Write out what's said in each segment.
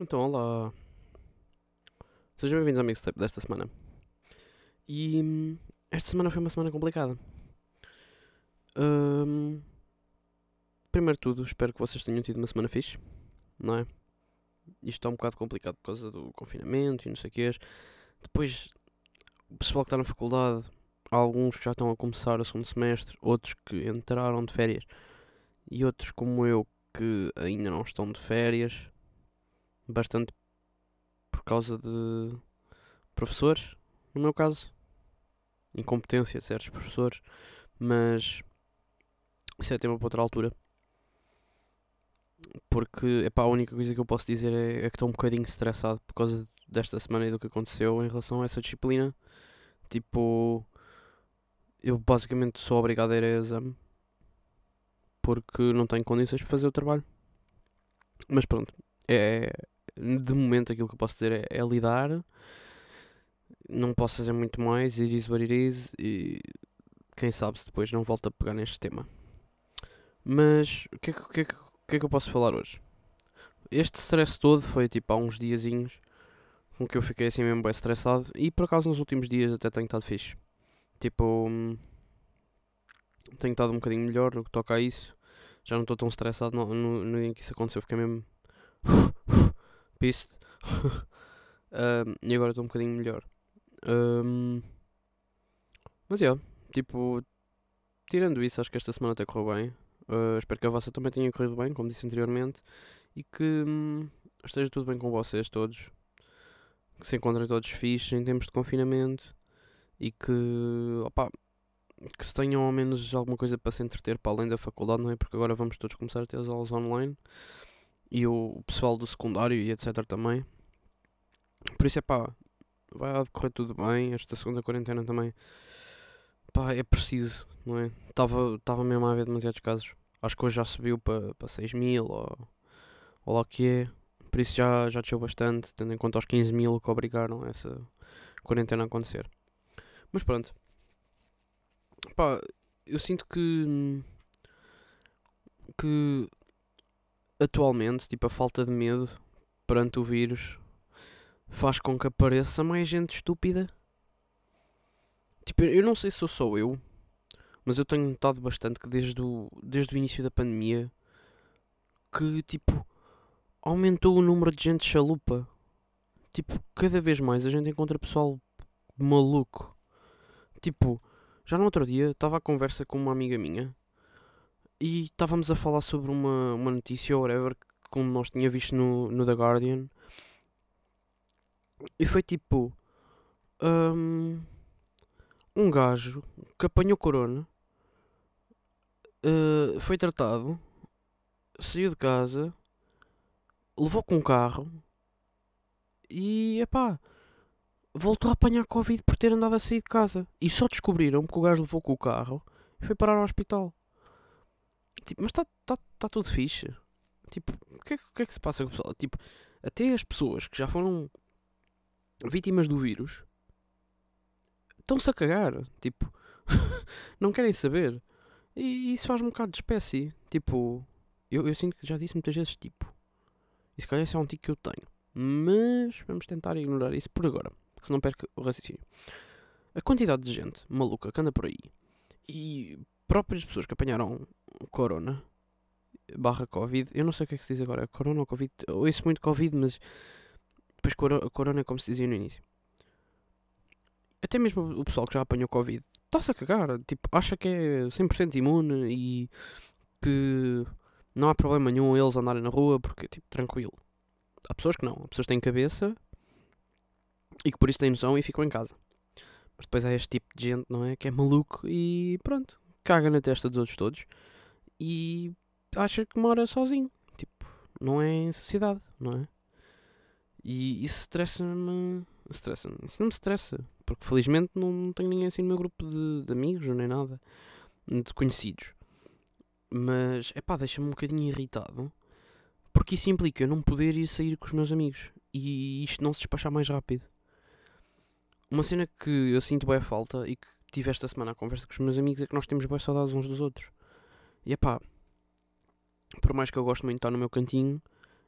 Então, olá. Sejam bem-vindos ao Mixtape desta semana. E hum, esta semana foi uma semana complicada. Hum, primeiro de tudo, espero que vocês tenham tido uma semana fixe, não é? Isto está um bocado complicado por causa do confinamento e não sei o quê. Depois, o pessoal que está na faculdade, há alguns que já estão a começar o segundo semestre, outros que entraram de férias e outros como eu que ainda não estão de férias. Bastante por causa de professores, no meu caso, incompetência de certos professores, mas isso é tema para outra altura. Porque epá, a única coisa que eu posso dizer é, é que estou um bocadinho estressado por causa desta semana e do que aconteceu em relação a essa disciplina. Tipo, eu basicamente sou obrigado a ir a exame porque não tenho condições para fazer o trabalho. Mas pronto, é, de momento aquilo que eu posso dizer é, é lidar. Não posso fazer muito mais, it is what it is, e quem sabe se depois não volto a pegar neste tema. Mas o que, é que, que, é que, é que eu posso falar hoje? Este stress todo foi tipo há uns diazinhos com que eu fiquei assim mesmo bem estressado e por acaso nos últimos dias até tenho estado fixe. Tipo, tenho estado um bocadinho melhor no que toca a isso. Já não estou tão estressado no, no, no dia em que isso aconteceu, fiquei mesmo piste. um, e agora estou um bocadinho melhor. Um, mas é, yeah, tipo, tirando isso, acho que esta semana até correu bem. Uh, espero que a vossa também tenha corrido bem, como disse anteriormente. E que hum, esteja tudo bem com vocês todos. Que se encontrem todos fixos em tempos de confinamento. E que, opa, que se tenham ao menos alguma coisa para se entreter para além da faculdade, não é? Porque agora vamos todos começar a ter as aulas online e o pessoal do secundário e etc também. Por isso é pá, vai decorrer tudo bem. Esta segunda quarentena também, pá, é preciso, não é? Estava mesmo a haver demasiados casos. Acho que hoje já subiu para pa 6 mil ou, ou lá o que é. Por isso já, já desceu bastante, tendo em conta os 15 mil que obrigaram essa quarentena a acontecer. Mas pronto. Pá, eu sinto que. que atualmente, tipo, a falta de medo perante o vírus faz com que apareça mais gente estúpida. Tipo, eu não sei se sou só eu, mas eu tenho notado bastante que desde o, desde o início da pandemia que, tipo, aumentou o número de gente chalupa. Tipo, cada vez mais a gente encontra pessoal maluco. Tipo, já no outro dia estava a conversa com uma amiga minha e estávamos a falar sobre uma, uma notícia ou whatever que como nós tinha visto no, no The Guardian. E foi tipo um, um gajo que apanhou corona uh, foi tratado saiu de casa levou com um carro e epá voltou a apanhar Covid por ter andado a sair de casa. E só descobriram que o gajo levou com o carro e foi parar ao hospital Tipo, mas está tá, tá tudo fixe. Tipo, o que, é, que é que se passa com o pessoal? Tipo, até as pessoas que já foram vítimas do vírus estão-se a cagar. Tipo, não querem saber. E isso faz um bocado de espécie. Tipo, eu, eu sinto que já disse muitas vezes tipo. E se calhar esse é um tico que eu tenho. Mas vamos tentar ignorar isso por agora. Porque senão perco o raciocínio. A quantidade de gente maluca que anda por aí. E próprias pessoas que apanharam corona barra Covid, eu não sei o que é que se diz agora, corona ou Covid, eu ouço muito Covid, mas depois corona é como se dizia no início. Até mesmo o pessoal que já apanhou Covid está-se a cagar, tipo, acha que é 100% imune e que não há problema nenhum eles andarem na rua porque, tipo, tranquilo. Há pessoas que não, há pessoas que têm cabeça e que por isso têm noção e ficam em casa. Mas depois há este tipo de gente, não é? Que é maluco e pronto, caga na testa dos outros todos e acha que mora sozinho. Tipo, não é em sociedade, não é? E isso estressa-me. Estressa-me. Isso não me estressa. Porque felizmente não tenho ninguém assim no meu grupo de, de amigos, nem nada. De conhecidos. Mas, é pá, deixa-me um bocadinho irritado. Porque isso implica eu não poder ir sair com os meus amigos. E isto não se despachar mais rápido. Uma cena que eu sinto bem a falta e que tive esta semana a conversa com os meus amigos é que nós temos boas saudades uns dos outros. E pá, por mais que eu goste muito de estar no meu cantinho,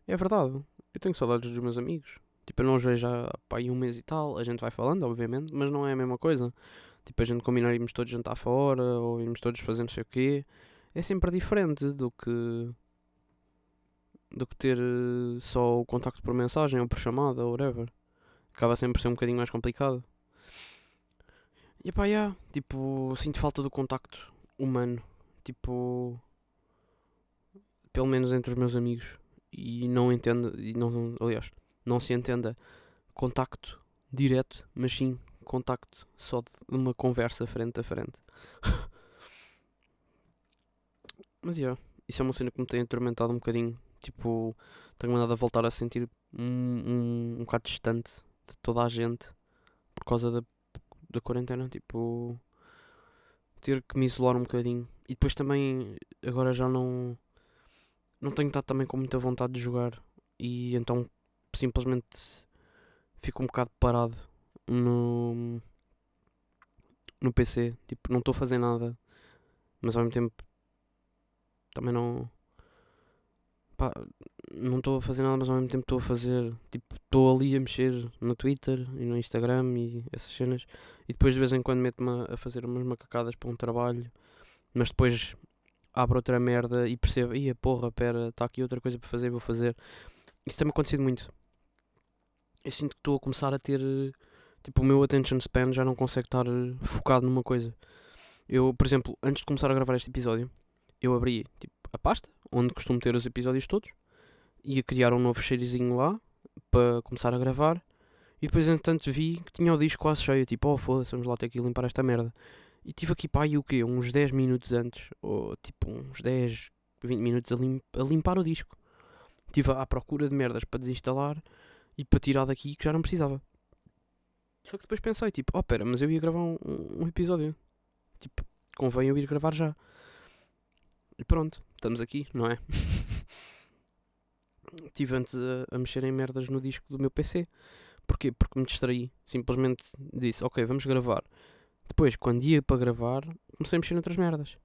é verdade. eu tenho saudades dos meus amigos. Tipo, eu não os vejo há pá, um mês e tal. A gente vai falando, obviamente, mas não é a mesma coisa. Tipo, a gente combinar irmos todos jantar fora ou irmos todos fazer não sei o quê. É sempre diferente do que. do que ter eh, só o contacto por mensagem ou por chamada ou whatever. Acaba sempre por ser um bocadinho mais complicado. E pá, yeah, tipo, sinto falta do contacto humano. Tipo. Pelo menos entre os meus amigos. E não entendo. E não, aliás, não se entenda contacto direto, mas sim contacto só de uma conversa frente a frente. mas yeah, isso é uma cena que me tem atormentado um bocadinho. Tipo, tenho mandado a voltar a sentir um, um, um bocado distante de toda a gente por causa da, da quarentena. Tipo, ter que me isolar um bocadinho. E depois também, agora já não. Não tenho estado também com muita vontade de jogar. E então simplesmente fico um bocado parado no, no PC. Tipo, não estou a fazer nada, mas ao mesmo tempo também não. Pá, não estou a fazer nada, mas ao mesmo tempo estou a fazer. Tipo, estou ali a mexer no Twitter e no Instagram e essas cenas. E depois de vez em quando meto-me a fazer umas macacadas para um trabalho, mas depois abro outra merda e percebo, ia porra, pera, está aqui outra coisa para fazer, vou fazer. Isso tem-me acontecido muito eu sinto que estou a começar a ter. Tipo, o meu attention span já não consegue estar eh, focado numa coisa. Eu, por exemplo, antes de começar a gravar este episódio, eu abri tipo, a pasta onde costumo ter os episódios todos, ia criar um novo cheirozinho lá para começar a gravar. E depois, entretanto, vi que tinha o disco quase cheio. Tipo, oh foda-se, vamos lá ter que limpar esta merda. E tive aqui pá, e o quê? Uns 10 minutos antes, ou tipo uns 10, 20 minutos a, lim a limpar o disco. Estive à procura de merdas para desinstalar e para tirar daqui que já não precisava. Só que depois pensei, tipo, oh pera, mas eu ia gravar um, um episódio. Tipo, convém eu ir gravar já. E pronto, estamos aqui, não é? Estive antes a, a, mexer em merdas no disco do meu PC. Porquê? Porque me distraí. Simplesmente disse, ok, vamos gravar. Depois, quando ia para gravar, comecei a mexer noutras merdas.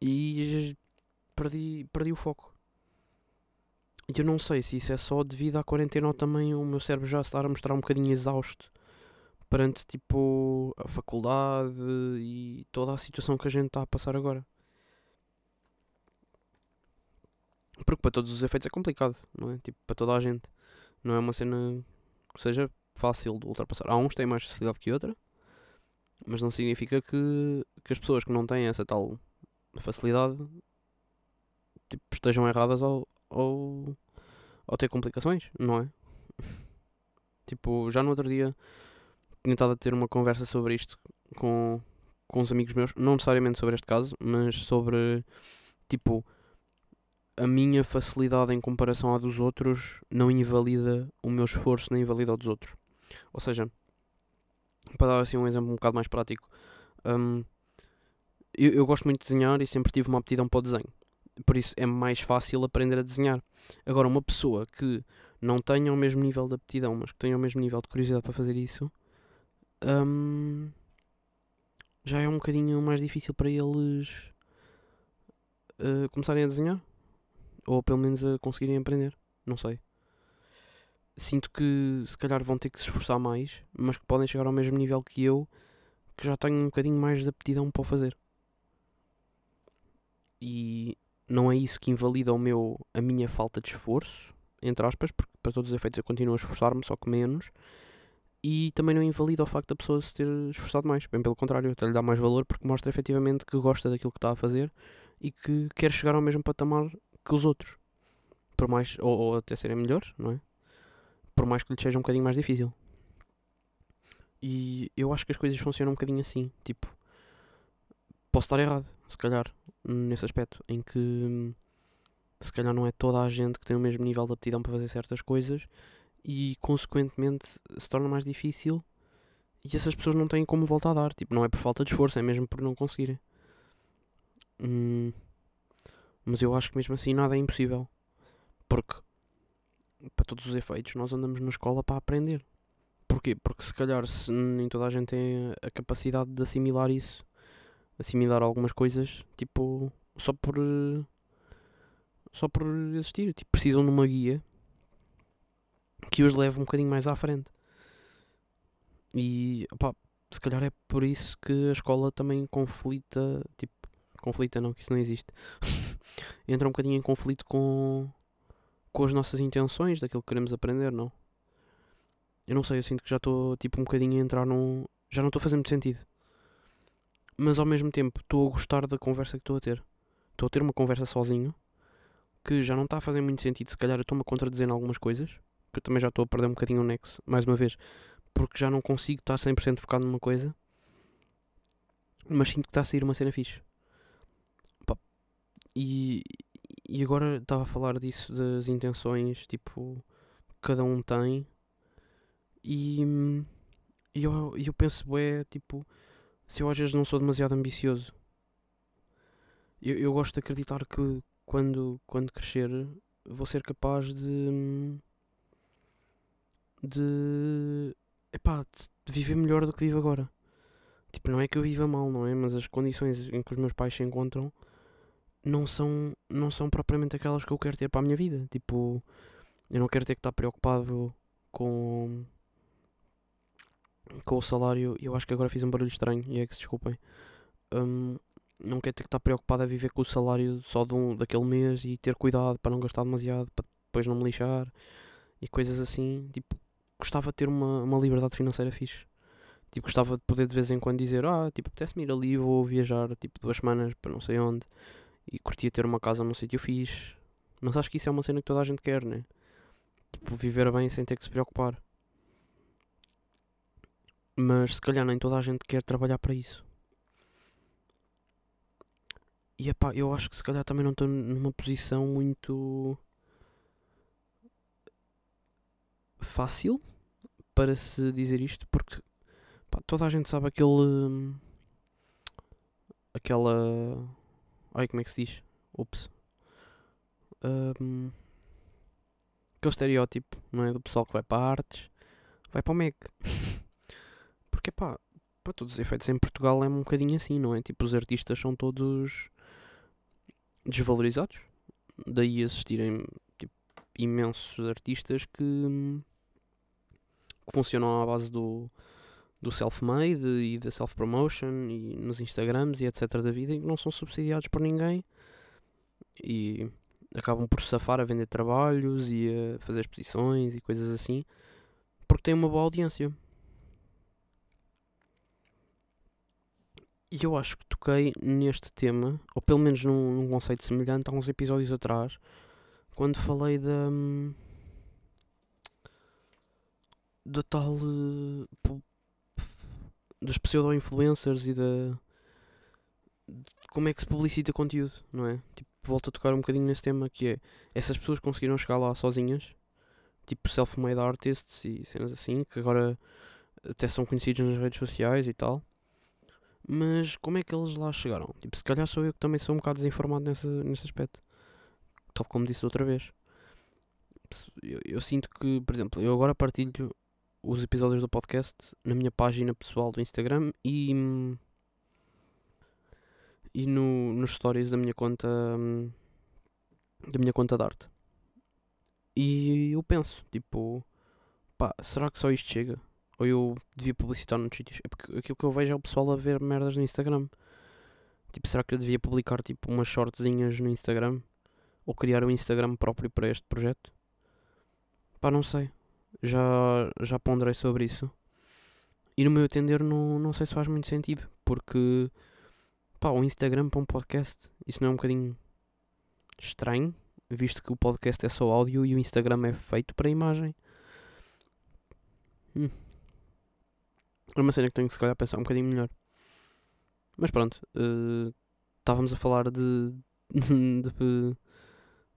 E perdi, perdi o foco. E eu não sei se isso é só devido à quarentena ou também o meu cérebro já estar a mostrar um bocadinho exausto perante tipo a faculdade e toda a situação que a gente está a passar agora. Porque para todos os efeitos é complicado, não é? Tipo, para toda a gente. Não é uma cena que seja fácil de ultrapassar. Há uns que têm mais facilidade que outra, mas não significa que, que as pessoas que não têm essa tal facilidade tipo, estejam erradas ou, ou, ou ter complicações, não é? tipo, já no outro dia tinha estado a ter uma conversa sobre isto com, com uns amigos meus, não necessariamente sobre este caso, mas sobre tipo a minha facilidade em comparação à dos outros não invalida o meu esforço, nem invalida o dos outros. Ou seja, para dar assim um exemplo um bocado mais prático, um, eu, eu gosto muito de desenhar e sempre tive uma aptidão para o desenho por isso é mais fácil aprender a desenhar. Agora, uma pessoa que não tenha o mesmo nível de aptidão, mas que tenha o mesmo nível de curiosidade para fazer isso, hum, já é um bocadinho mais difícil para eles uh, começarem a desenhar. Ou pelo menos a conseguirem aprender. Não sei. Sinto que se calhar vão ter que se esforçar mais, mas que podem chegar ao mesmo nível que eu, que já tenho um bocadinho mais de aptidão para o fazer. E não é isso que invalida o meu, a minha falta de esforço, entre aspas, porque para todos os efeitos eu continuo a esforçar-me, só que menos. E também não invalida o facto da pessoa se ter esforçado mais. Bem pelo contrário, até lhe dá mais valor porque mostra efetivamente que gosta daquilo que está a fazer e que quer chegar ao mesmo patamar que os outros. Por mais, ou, ou até serem melhores, não é? Por mais que lhe seja um bocadinho mais difícil. E eu acho que as coisas funcionam um bocadinho assim. Tipo, posso estar errado, se calhar nesse aspecto, em que se calhar não é toda a gente que tem o mesmo nível de aptidão para fazer certas coisas e consequentemente se torna mais difícil e essas pessoas não têm como voltar a dar. Tipo, não é por falta de esforço, é mesmo por não conseguirem. Hum, mas eu acho que mesmo assim nada é impossível. Porque, para todos os efeitos, nós andamos na escola para aprender. Porquê? Porque se calhar se nem toda a gente tem a capacidade de assimilar isso assimilar algumas coisas, tipo, só por só por existir, tipo, precisam de uma guia que os leve um bocadinho mais à frente. E opá, se calhar é por isso que a escola também conflita, tipo, conflita não, que isso não existe. Entra um bocadinho em conflito com, com as nossas intenções, daquilo que queremos aprender, não? Eu não sei, eu sinto que já estou tipo um bocadinho a entrar num. Já não estou a fazer muito sentido. Mas ao mesmo tempo estou a gostar da conversa que estou a ter. Estou a ter uma conversa sozinho que já não está a fazer muito sentido. Se calhar eu estou-me a contradizer em algumas coisas. Que eu também já estou a perder um bocadinho o nexo, mais uma vez. Porque já não consigo estar 100% focado numa coisa. Mas sinto que está a sair uma cena fixe. E, e agora estava a falar disso, das intenções, tipo, cada um tem. E, e eu, eu penso, é tipo, se eu às vezes não sou demasiado ambicioso, eu, eu gosto de acreditar que quando, quando crescer vou ser capaz de. de. epá, de viver melhor do que vivo agora. Tipo, não é que eu viva mal, não é? Mas as condições em que os meus pais se encontram não são, não são propriamente aquelas que eu quero ter para a minha vida. Tipo, eu não quero ter que estar preocupado com com o salário. Eu acho que agora fiz um barulho estranho e é que se desculpem. Um, não quero ter que estar preocupado a viver com o salário só de um, daquele mês e ter cuidado para não gastar demasiado, para depois não me lixar e coisas assim. Tipo, gostava de ter uma, uma liberdade financeira fixe. Tipo, gostava de poder de vez em quando dizer, ah, tipo, apetece-me ir ali, vou viajar, tipo, duas semanas para não sei onde. E curtia ter uma casa num sítio fixe. Mas acho que isso é uma cena que toda a gente quer, né? Tipo, viver bem sem ter que se preocupar. Mas se calhar nem toda a gente quer trabalhar para isso. E epá, eu acho que se calhar também não estou numa posição muito fácil para se dizer isto, porque pá, toda a gente sabe aquele. aquela. Ai, como é que se diz? Ups. Um, aquele estereótipo, não é? Do pessoal que vai para artes, vai para o MEC. Porque, pá, para todos os efeitos, em Portugal é um bocadinho assim, não é? Tipo, os artistas são todos desvalorizados. Daí existirem tipo, imensos artistas que, que funcionam à base do, do self-made e da self-promotion e nos Instagrams e etc. da vida e que não são subsidiados por ninguém e acabam por safar a vender trabalhos e a fazer exposições e coisas assim porque têm uma boa audiência. E eu acho que toquei neste tema, ou pelo menos num, num conceito semelhante, há uns episódios atrás, quando falei da. da tal. Dos pseudo-influencers e da. como é que se publicita conteúdo, não é? Tipo, volto a tocar um bocadinho nesse tema que é. essas pessoas conseguiram chegar lá sozinhas, tipo self-made artists e cenas assim, que agora até são conhecidos nas redes sociais e tal mas como é que eles lá chegaram? Tipo, se calhar sou eu que também sou um bocado desinformado nesse, nesse aspecto. Tal como disse outra vez. Eu, eu sinto que, por exemplo, eu agora partilho os episódios do podcast na minha página pessoal do Instagram e, e no, nos stories da minha conta da minha conta de arte. E eu penso, tipo, pá, será que só isto chega? Ou eu devia publicitar nos sítios. É porque aquilo que eu vejo é o pessoal a ver merdas no Instagram. Tipo, será que eu devia publicar tipo umas shortzinhas no Instagram? Ou criar um Instagram próprio para este projeto? Pá, não sei. Já, já ponderei sobre isso. E no meu entender não, não sei se faz muito sentido. Porque, pá, o Instagram para um podcast, isso não é um bocadinho estranho? Visto que o podcast é só áudio e o Instagram é feito para imagem. Hum. É uma cena que tenho que se calhar pensar um bocadinho melhor. Mas pronto, uh, estávamos a falar de, de, de,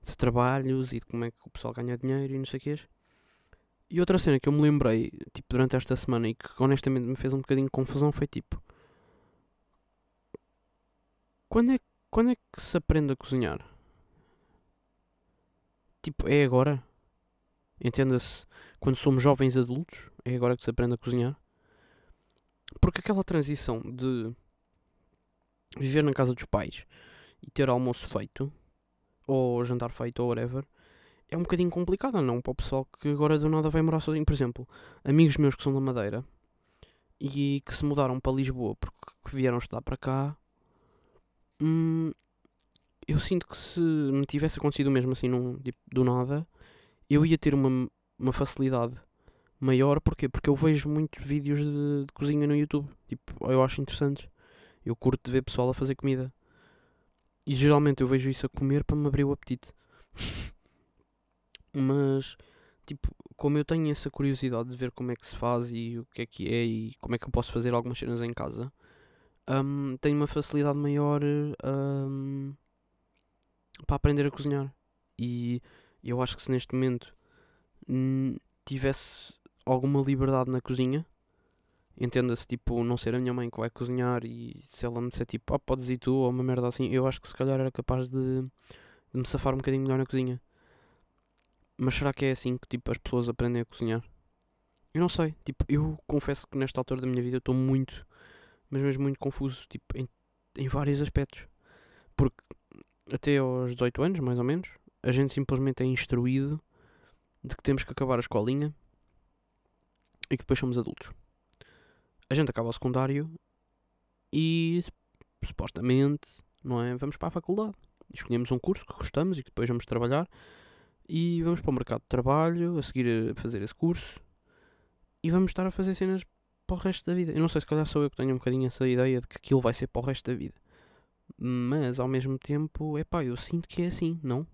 de, trabalhos e de como é que o pessoal ganha dinheiro e não sei o que E outra cena que eu me lembrei, tipo, durante esta semana e que honestamente me fez um bocadinho de confusão foi tipo. Quando é, quando é que se aprende a cozinhar? Tipo, é agora? Entenda-se, quando somos jovens adultos, é agora que se aprende a cozinhar? Porque aquela transição de viver na casa dos pais e ter almoço feito, ou jantar feito, ou whatever, é um bocadinho complicada, não? Para o pessoal que agora do nada vai morar sozinho. Por exemplo, amigos meus que são da Madeira e que se mudaram para Lisboa porque vieram estudar para cá. Hum, eu sinto que se me tivesse acontecido mesmo assim, num, tipo, do nada, eu ia ter uma, uma facilidade maior. Porquê? Porque eu vejo muitos vídeos de, de cozinha no YouTube. Tipo, eu acho interessantes. Eu curto de ver pessoal a fazer comida. E geralmente eu vejo isso a comer para me abrir o apetite. Mas, tipo, como eu tenho essa curiosidade de ver como é que se faz e o que é que é e como é que eu posso fazer algumas cenas em casa, um, tenho uma facilidade maior um, para aprender a cozinhar. E eu acho que se neste momento tivesse alguma liberdade na cozinha, entenda-se tipo não ser a minha mãe que vai cozinhar e se ela me disser tipo, ah, podes ir tu ou uma merda assim, eu acho que se calhar era capaz de, de me safar um bocadinho melhor na cozinha. Mas será que é assim que tipo, as pessoas aprendem a cozinhar? Eu não sei. Tipo, eu confesso que nesta altura da minha vida estou muito, mas mesmo muito confuso, tipo, em, em vários aspectos. Porque até aos 18 anos, mais ou menos, a gente simplesmente é instruído de que temos que acabar a escolinha e que depois somos adultos. A gente acaba o secundário e supostamente, não é? Vamos para a faculdade. Escolhemos um curso que gostamos e que depois vamos trabalhar e vamos para o mercado de trabalho a seguir a fazer esse curso e vamos estar a fazer cenas para o resto da vida. Eu não sei se calhar sou eu que tenho um bocadinho essa ideia de que aquilo vai ser para o resto da vida. Mas ao mesmo tempo, é pá, eu sinto que é assim, não?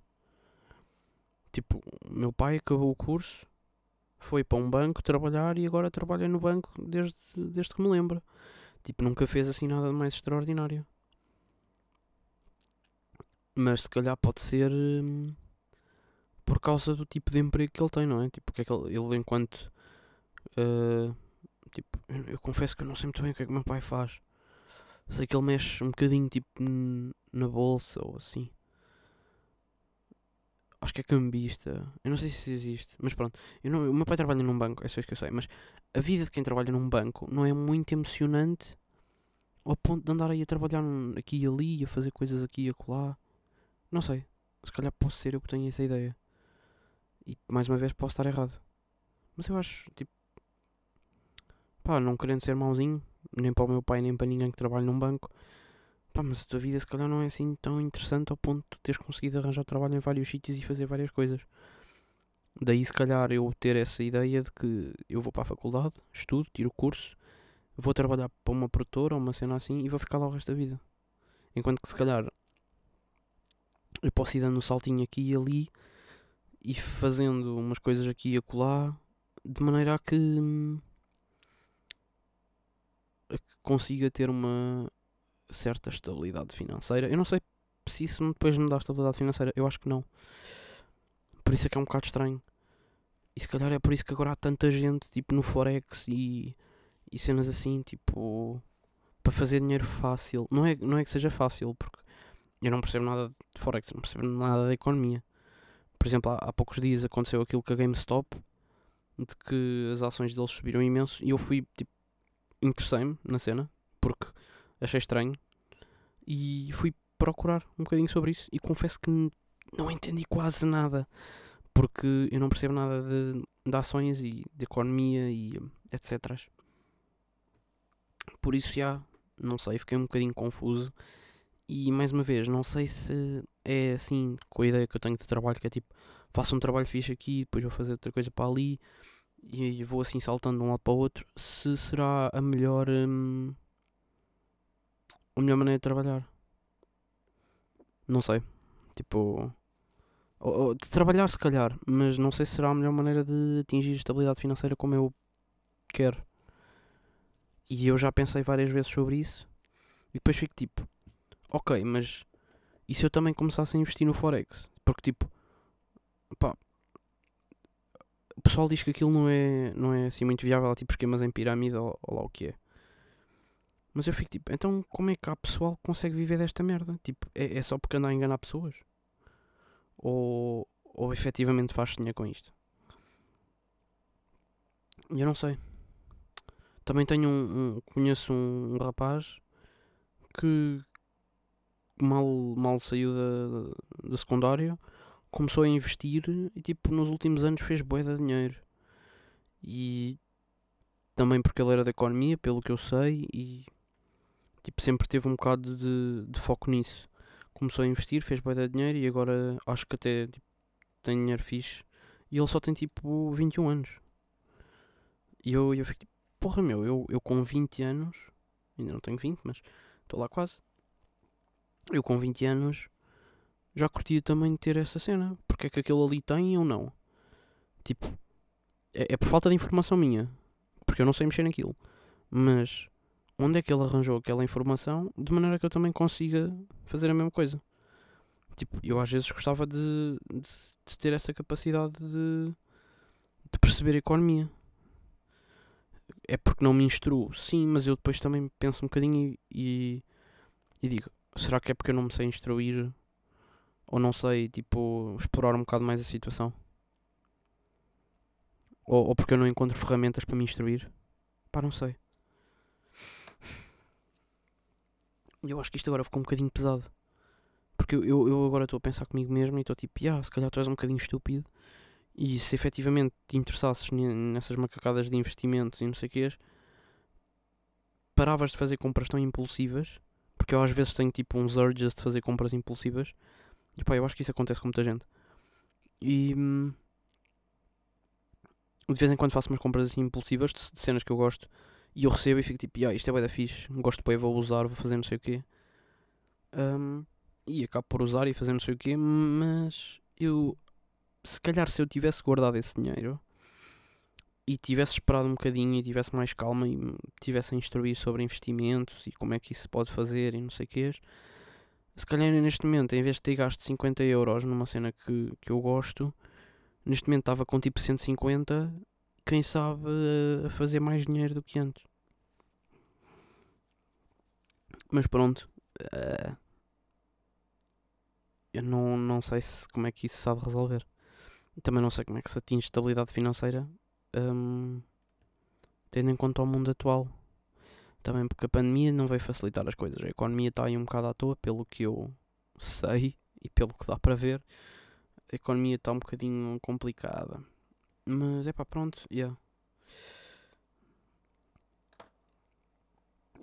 Tipo, meu pai acabou o curso, foi para um banco trabalhar e agora trabalha no banco desde, desde que me lembro. Tipo, nunca fez assim nada de mais extraordinário. Mas se calhar pode ser. Hum, por causa do tipo de emprego que ele tem, não é? Tipo, que é que ele, ele enquanto. Uh, tipo, eu, eu, confesso que eu não sei muito bem o que é que o meu pai faz. Sei que ele mexe um bocadinho tipo na bolsa ou assim. Acho que é cambista. Eu não sei se existe, mas pronto. Eu não, o meu pai trabalha num banco, é só isso que eu sei. Mas a vida de quem trabalha num banco não é muito emocionante ao ponto de andar aí a trabalhar aqui e ali, a fazer coisas aqui e acolá. Não sei. Se calhar posso ser eu que tenho essa ideia. E mais uma vez posso estar errado. Mas eu acho, tipo. Pá, não querendo ser mauzinho, nem para o meu pai, nem para ninguém que trabalhe num banco. Pá, mas a tua vida se calhar não é assim tão interessante ao ponto de teres conseguido arranjar trabalho em vários sítios e fazer várias coisas. Daí se calhar eu ter essa ideia de que eu vou para a faculdade, estudo, tiro o curso, vou trabalhar para uma produtora ou uma cena assim e vou ficar lá o resto da vida. Enquanto que se calhar eu posso ir dando um saltinho aqui e ali e fazendo umas coisas aqui e acolá de maneira a que, a que consiga ter uma certa estabilidade financeira. Eu não sei se isso depois me dá estabilidade financeira, eu acho que não. Por isso é que é um bocado estranho. E se calhar é por isso que agora há tanta gente tipo no Forex e, e cenas assim, tipo para fazer dinheiro fácil. Não é, não é que seja fácil, porque eu não percebo nada de Forex, não percebo nada da economia por exemplo, há, há poucos dias aconteceu aquilo com a GameStop, de que as ações deles subiram imenso e eu fui, tipo, interessei-me na cena, porque achei estranho, e fui procurar um bocadinho sobre isso e confesso que não entendi quase nada, porque eu não percebo nada de, de ações e de economia e etc. Por isso já, não sei, fiquei um bocadinho confuso e mais uma vez, não sei se é assim com a ideia que eu tenho de trabalho, que é tipo, faço um trabalho fixe aqui, depois vou fazer outra coisa para ali e vou assim saltando de um lado para o outro, se será a melhor hum, a melhor maneira de trabalhar. Não sei. Tipo. Ou, ou, de trabalhar se calhar, mas não sei se será a melhor maneira de atingir estabilidade financeira como eu quero. E eu já pensei várias vezes sobre isso. E depois fico tipo, ok, mas e se eu também começasse a investir no Forex? Porque tipo, pá, o pessoal diz que aquilo não é, não é assim muito viável, tipo esquemas em pirâmide ou, ou lá o que é. Mas eu fico tipo, então como é que há pessoal que consegue viver desta merda? Tipo, é, é só porque anda a enganar pessoas? Ou, ou efetivamente faz dinheiro com isto? Eu não sei. Também tenho um, um conheço um, um rapaz que, mal, mal saiu da, da secundária, começou a investir e tipo nos últimos anos fez bué de dinheiro. E também porque ele era da economia, pelo que eu sei, e tipo sempre teve um bocado de, de foco nisso. Começou a investir, fez bué de dinheiro e agora acho que até tipo, tem dinheiro fixe. E ele só tem tipo 21 anos. E eu, eu fico tipo, porra meu, eu, eu com 20 anos, ainda não tenho 20, mas estou lá quase. Eu com 20 anos já curtia também ter essa cena. Porque é que aquele ali tem ou não? Tipo, é, é por falta de informação minha. Porque eu não sei mexer naquilo. Mas onde é que ele arranjou aquela informação de maneira que eu também consiga fazer a mesma coisa? Tipo, eu às vezes gostava de, de, de ter essa capacidade de, de perceber a economia. É porque não me instruo, sim, mas eu depois também penso um bocadinho e, e, e digo: será que é porque eu não me sei instruir ou não sei, tipo, explorar um bocado mais a situação? Ou, ou porque eu não encontro ferramentas para me instruir? Pá, não sei. Eu acho que isto agora ficou um bocadinho pesado. Porque eu, eu, agora estou a pensar comigo mesmo e estou tipo, ah, se calhar tu és um bocadinho estúpido. E se efetivamente te interessasses nessas macacadas de investimentos e não sei o que paravas de fazer compras tão impulsivas. Porque eu às vezes tenho tipo uns urges de fazer compras impulsivas. E pá, eu acho que isso acontece com muita gente. E hum, de vez em quando faço umas compras assim impulsivas de, de cenas que eu gosto. E eu recebo e fico tipo, ah, isto é bué da fixe, gosto bem, vou usar, vou fazer não sei o quê. Um, e acabo por usar e fazer não sei o quê, mas eu, se calhar se eu tivesse guardado esse dinheiro e tivesse esperado um bocadinho e tivesse mais calma e tivesse a instruir sobre investimentos e como é que isso se pode fazer e não sei o quê, se calhar neste momento, em vez de ter gasto 50 euros numa cena que, que eu gosto, neste momento estava com tipo 150 quem sabe a fazer mais dinheiro do que antes. Mas pronto. Uh, eu não, não sei se, como é que isso sabe resolver. Também não sei como é que se atinge estabilidade financeira. Um, tendo em conta o mundo atual. Também porque a pandemia não veio facilitar as coisas. A economia está aí um bocado à toa, pelo que eu sei e pelo que dá para ver. A economia está um bocadinho complicada. Mas é pá, pronto, yeah.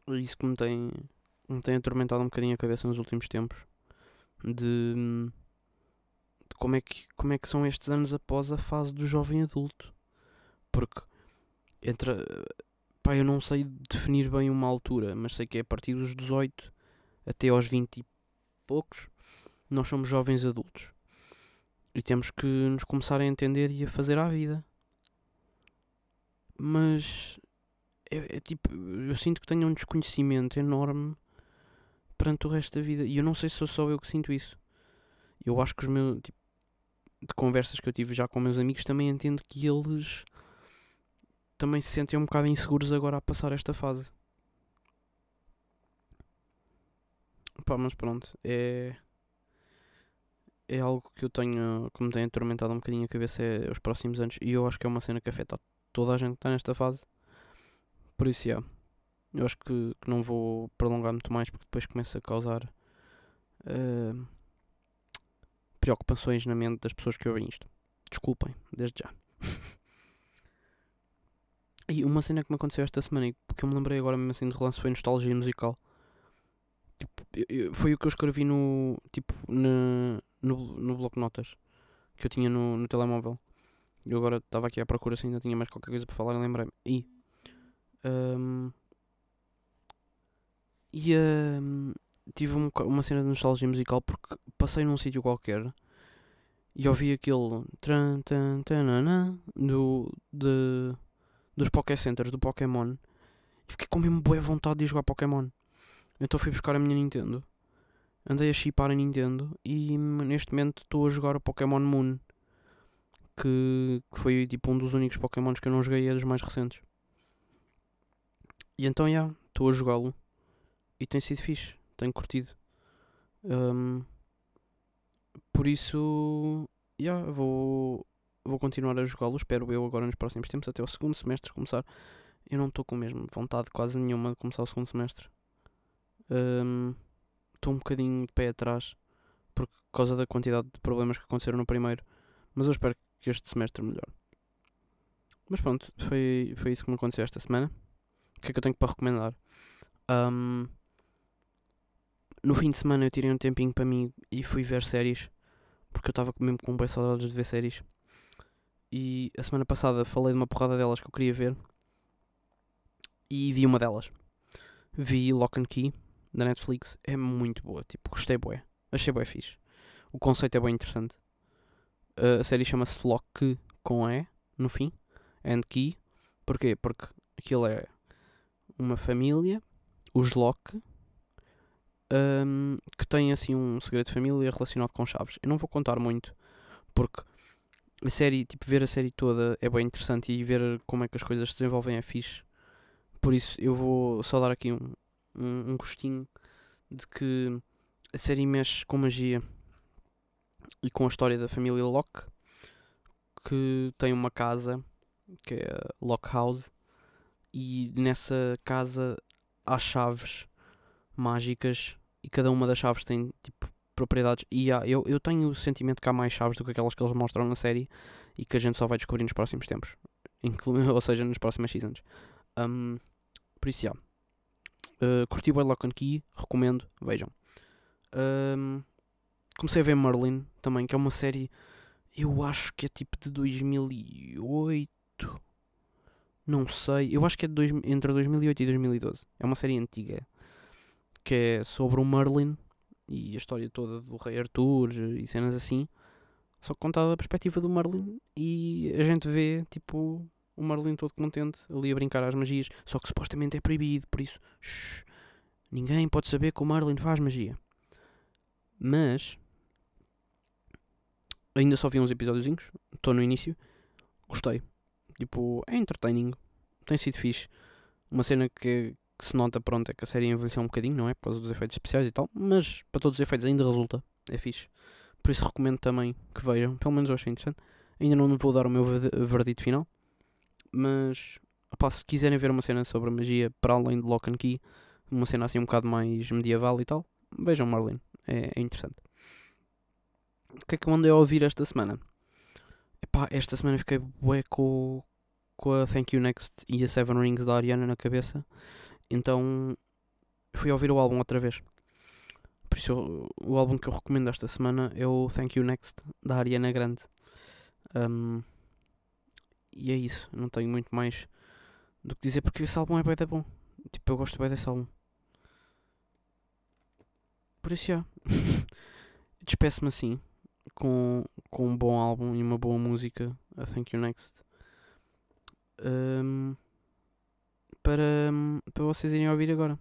Isso que me tem, me tem atormentado um bocadinho a cabeça nos últimos tempos. De, de como, é que, como é que são estes anos após a fase do jovem adulto. Porque entra. Pá, eu não sei definir bem uma altura, mas sei que é a partir dos 18 até aos 20 e poucos, nós somos jovens adultos. E temos que nos começar a entender e a fazer à vida. Mas é, é, tipo, eu sinto que tenho um desconhecimento enorme perante o resto da vida. E eu não sei se sou só eu que sinto isso. Eu acho que os meus tipo, de conversas que eu tive já com meus amigos também entendo que eles também se sentem um bocado inseguros agora a passar esta fase. Pá, mas pronto, é é algo que eu tenho, que me tem atormentado um bocadinho a cabeça é os próximos anos e eu acho que é uma cena que afeta toda a gente que está nesta fase. Por isso, yeah, eu acho que, que não vou prolongar muito mais porque depois começa a causar uh, preocupações na mente das pessoas que ouvem isto. Desculpem, desde já. e uma cena que me aconteceu esta semana, porque eu me lembrei agora mesmo assim de relance, foi nostalgia musical. Tipo, eu, foi o que eu escrevi no. Tipo, na, no, no bloco de notas que eu tinha no, no telemóvel. Eu agora estava aqui à procura se ainda tinha mais qualquer coisa para falar e lembrei-me. E. Um, e um, tive um, uma cena de nostalgia musical porque passei num sítio qualquer e ouvi aquele tran, tan, tanana, do, de, dos Poké Centers do Pokémon e fiquei com mesmo boa vontade de jogar Pokémon. Então fui buscar a minha Nintendo andei a chipar a Nintendo e neste momento estou a jogar o Pokémon Moon. Que, que, foi tipo um dos únicos Pokémons que eu não joguei e é dos mais recentes. E então, já, estou a jogá-lo. E tem sido fixe, tenho curtido. Um, por isso, já, vou, vou continuar a jogá-lo. Espero eu agora nos próximos tempos, até o segundo semestre começar. Eu não estou com mesmo vontade quase nenhuma de começar o segundo semestre. Um, estou um bocadinho de pé atrás porque causa da quantidade de problemas que aconteceram no primeiro. Mas eu espero que este semestre melhore. Mas pronto, foi, foi isso que me aconteceu esta semana. O que é que eu tenho para recomendar? Um, no fim de semana eu tirei um tempinho para mim e fui ver séries. Porque eu estava mesmo com bem saudades de ver séries. E a semana passada falei de uma porrada delas que eu queria ver. E vi uma delas. Vi Lock and Key da Netflix. É muito boa. Tipo, gostei bué. Achei bué fixe. O conceito é bem interessante. Uh, a série chama-se Lock com E no fim. And Key. Porquê? Porque aquilo é uma família, os Locke, um, que tem assim um segredo de família relacionado com chaves. Eu não vou contar muito, porque a série, tipo, ver a série toda é bem interessante e ver como é que as coisas se desenvolvem é fixe. Por isso eu vou só dar aqui um, um, um gostinho de que a série mexe com magia e com a história da família Locke, que tem uma casa que é a Locke House, e nessa casa há chaves mágicas e cada uma das chaves tem tipo propriedades. E há, eu, eu tenho o sentimento que há mais chaves do que aquelas que eles mostram na série e que a gente só vai descobrir nos próximos tempos, inclu ou seja, nas próximas seasons. Um, por isso, já. Uh, curti o Lock and Key, recomendo, vejam. Um, comecei a ver Merlin também, que é uma série, eu acho que é tipo de 2008 não sei. Eu acho que é dois, entre 2008 e 2012. É uma série antiga. Que é sobre o Merlin e a história toda do Rei Arthur e cenas assim. Só contada da perspectiva do Merlin. E a gente vê, tipo, o Merlin todo contente ali a brincar às magias. Só que supostamente é proibido. Por isso, shh, ninguém pode saber que o Merlin faz magia. Mas. Ainda só vi uns episódiozinhos. Estou no início. Gostei. Tipo, é entertaining. Tem sido fixe. Uma cena que, que, se nota, pronto, é que a série envelheceu um bocadinho, não é? Por causa dos efeitos especiais e tal. Mas, para todos os efeitos, ainda resulta. É fixe. Por isso, recomendo também que vejam. Pelo menos eu achei interessante. Ainda não vou dar o meu verdito final. Mas, se quiserem ver uma cena sobre magia, para além de Lock and Key, uma cena assim um bocado mais medieval e tal, vejam Marlene. É, é interessante. O que é que eu andei a ouvir esta semana? Epá, esta semana fiquei bué com, com a Thank You Next e a Seven Rings da Ariana na cabeça. Então fui ouvir o álbum outra vez. Por isso o álbum que eu recomendo esta semana é o Thank You Next da Ariana Grande. Um, e é isso, não tenho muito mais do que dizer porque esse álbum é bem bom. Tipo, eu gosto bem desse álbum. Por isso já. Despeço-me assim com, com um bom álbum e uma boa música, a Thank You Next. Um, para, para vocês irem ouvir agora.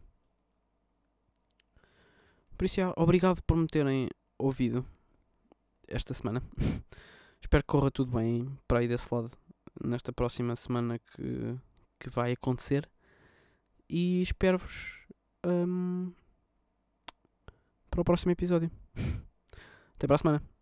Por isso, obrigado por me terem ouvido esta semana. Espero que corra tudo bem para aí desse lado nesta próxima semana que, que vai acontecer. E espero-vos um, para o próximo episódio. Até para a semana.